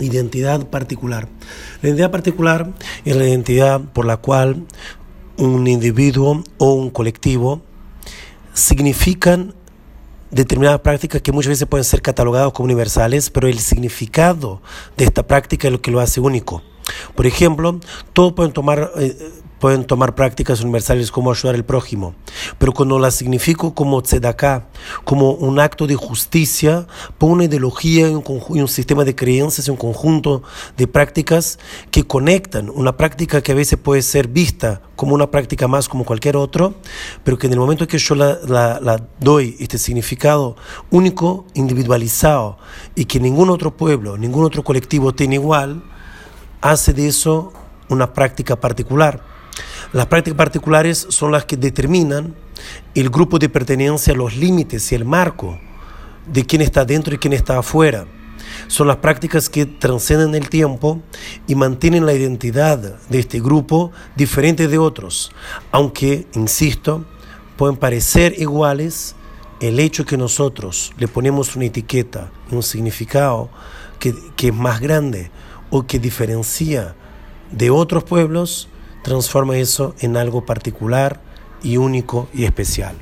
identidad particular. La identidad particular es la identidad por la cual un individuo o un colectivo significan determinadas prácticas que muchas veces pueden ser catalogadas como universales, pero el significado de esta práctica es lo que lo hace único. Por ejemplo, todos pueden tomar, eh, pueden tomar prácticas universales como ayudar al prójimo, pero cuando las significo como tzedakah, como un acto de justicia, por una ideología y un, sistema de creencias un conjunto de prácticas que conectan, una práctica que a veces puede ser vista como una práctica más como cualquier otro, pero que en el momento que yo la, la, la doy este significado único, individualizado, y que ningún otro pueblo, ningún otro colectivo tiene igual, hace de eso una práctica particular. Las prácticas particulares son las que determinan el grupo de pertenencia, los límites y el marco de quién está dentro y quién está afuera. Son las prácticas que trascenden el tiempo y mantienen la identidad de este grupo diferente de otros, aunque, insisto, pueden parecer iguales, el hecho que nosotros le ponemos una etiqueta un significado que es más grande o que diferencia de otros pueblos, transforma eso en algo particular y único y especial.